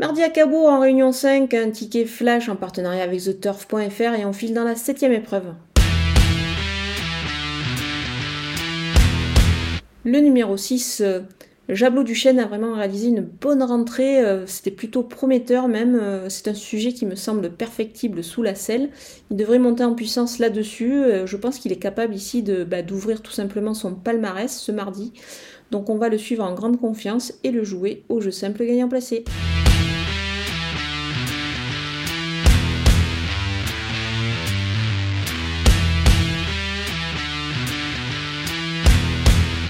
Mardi à Cabo en réunion 5, un ticket flash en partenariat avec TheTurf.fr et on file dans la septième épreuve. Le numéro 6, euh, Jablot Duchesne a vraiment réalisé une bonne rentrée, euh, c'était plutôt prometteur même, euh, c'est un sujet qui me semble perfectible sous la selle. Il devrait monter en puissance là-dessus, euh, je pense qu'il est capable ici de, bah, d'ouvrir tout simplement son palmarès ce mardi. Donc on va le suivre en grande confiance et le jouer au jeu simple gagnant placé.